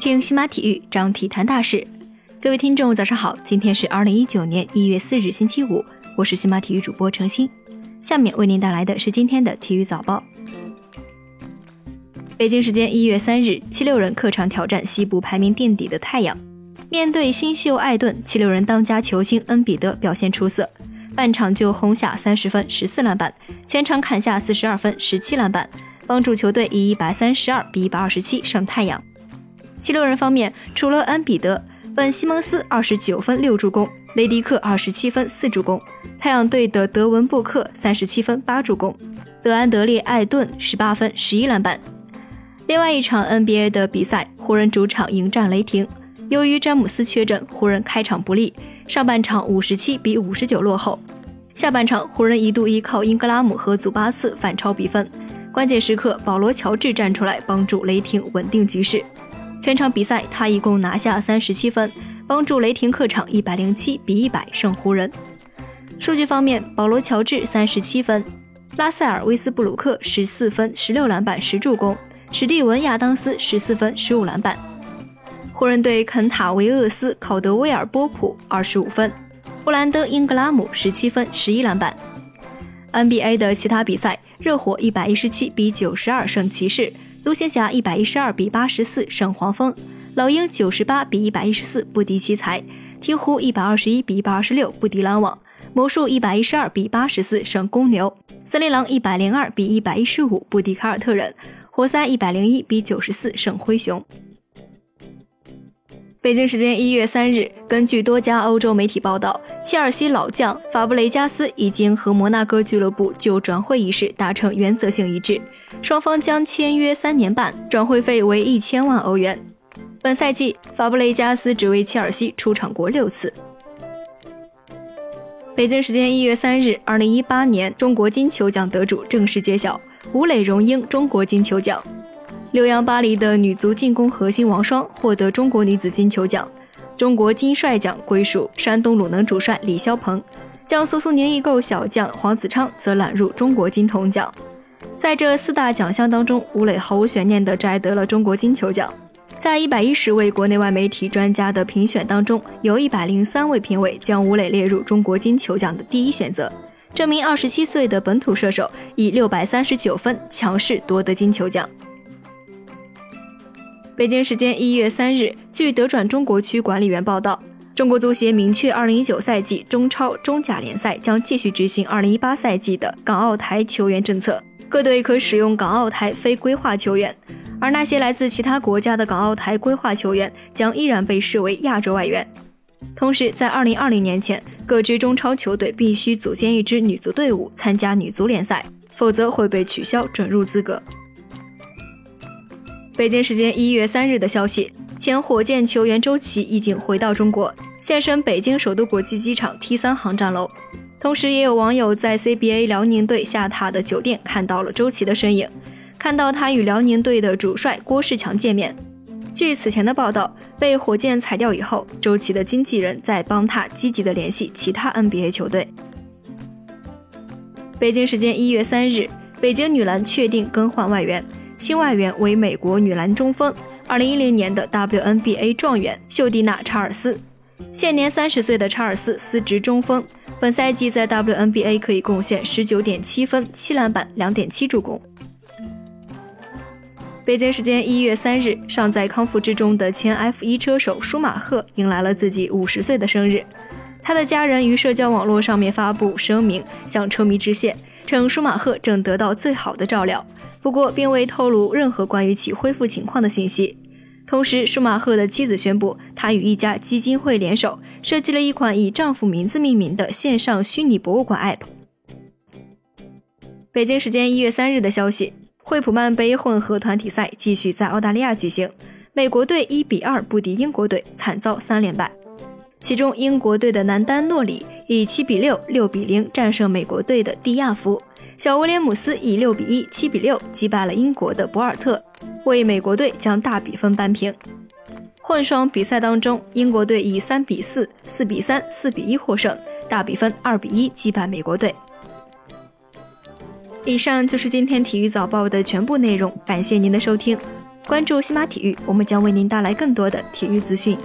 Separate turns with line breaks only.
听西马体育，张体坛大事。各位听众，早上好，今天是二零一九年一月四日，星期五，我是西马体育主播程鑫。下面为您带来的是今天的体育早报。北京时间一月三日，七六人客场挑战西部排名垫底的太阳。面对新秀艾顿，七六人当家球星恩比德表现出色，半场就轰下三十分、十四篮板，全场砍下四十二分、十七篮板，帮助球队以一百三十二比一百二十七胜太阳。七六人方面，除了恩比德，本西蒙斯二十九分六助攻，雷迪克二十七分四助攻，太阳队的德文布克三十七分八助攻，德安德烈艾顿十八分十一篮板。另外一场 NBA 的比赛，湖人主场迎战雷霆。由于詹姆斯缺阵，湖人开场不利，上半场五十七比五十九落后。下半场，湖人一度依靠英格拉姆和祖巴茨反超比分，关键时刻保罗乔治站出来帮助雷霆稳定局势。全场比赛，他一共拿下三十七分，帮助雷霆客场一百零七比一百胜湖人。数据方面，保罗乔治三十七分，拉塞尔威斯布鲁克十四分十六篮板十助攻。史蒂文·亚当斯十四分、十五篮板。湖人队肯塔维厄斯·考德威尔波普二十五分，布兰登·英格拉姆十七分、十一篮板。NBA 的其他比赛，热火一百一十七比九十二胜骑士，独行侠一百一十二比八十四胜黄蜂，老鹰九十八比一百一十四不敌奇才，鹈鹕一百二十一比一百二十六不敌篮网，魔术一百一十二比八十四胜公牛，森林狼一百零二比一百一十五不敌凯尔特人。活塞一百零一比九十四胜灰熊。北京时间一月三日，根据多家欧洲媒体报道，切尔西老将法布雷加斯已经和摩纳哥俱乐部就转会一事达成原则性一致，双方将签约三年半，转会费为一千万欧元。本赛季，法布雷加斯只为切尔西出场过六次。北京时间一月三日，二零一八年中国金球奖得主正式揭晓。吴磊荣膺中国金球奖，六洋巴黎的女足进攻核心王霜获得中国女子金球奖，中国金帅奖归属山东鲁能主帅李霄鹏，江苏苏宁易购小将黄子昌则揽入中国金童奖。在这四大奖项当中，吴磊毫无悬念地摘得了中国金球奖。在一百一十位国内外媒体专家的评选当中，有一百零三位评委将吴磊列入中国金球奖的第一选择。这名二十七岁的本土射手以六百三十九分强势夺得金球奖。北京时间一月三日，据德转中国区管理员报道，中国足协明确，二零一九赛季中超、中甲联赛将继续执行二零一八赛季的港澳台球员政策，各队可使用港澳台非规划球员，而那些来自其他国家的港澳台规划球员将依然被视为亚洲外援。同时，在二零二零年前，各支中超球队必须组建一支女足队伍参加女足联赛，否则会被取消准入资格。北京时间一月三日的消息，前火箭球员周琦已经回到中国，现身北京首都国际机场 T 三航站楼。同时，也有网友在 CBA 辽宁队下榻的酒店看到了周琦的身影，看到他与辽宁队的主帅郭士强见面。据此前的报道，被火箭裁掉以后，周琦的经纪人在帮他积极的联系其他 NBA 球队。北京时间一月三日，北京女篮确定更换外援，新外援为美国女篮中锋，二零一零年的 WNBA 状元秀蒂娜·查尔斯。现年三十岁的查尔斯司职中锋，本赛季在 WNBA 可以贡献十九点七分、七篮板、两点七助攻。北京时间一月三日，尚在康复之中的前 F1 车手舒马赫迎来了自己五十岁的生日。他的家人于社交网络上面发布声明，向车迷致谢，称舒马赫正得到最好的照料，不过并未透露任何关于其恢复情况的信息。同时，舒马赫的妻子宣布，他与一家基金会联手，设计了一款以丈夫名字命名的线上虚拟博物馆 App。北京时间一月三日的消息。惠普曼杯混合团体赛继续在澳大利亚举行，美国队一比二不敌英国队，惨遭三连败。其中，英国队的南丹诺里以七比六、六比零战胜美国队的蒂亚夫，小威廉姆斯以六比一、七比六击败了英国的博尔特，为美国队将大比分扳平。混双比赛当中，英国队以三比四、四比三、四比一获胜，大比分二比一击败美国队。以上就是今天体育早报的全部内容，感谢您的收听。关注西马体育，我们将为您带来更多的体育资讯。